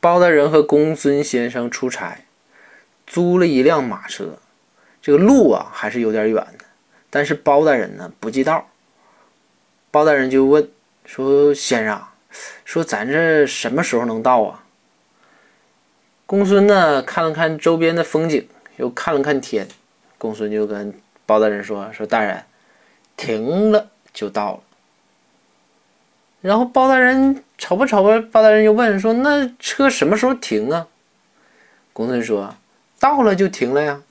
包大人和公孙先生出差，租了一辆马车。这个路啊还是有点远的，但是包大人呢不记道。包大人就问说：“先生，说咱这什么时候能到啊？”公孙呢看了看周边的风景，又看了看天，公孙就跟包大人说：“说大人，停了就到了。”然后包大人吵吧吵吧，八大人就问说：“那车什么时候停啊？”公孙说：“到了就停了呀。”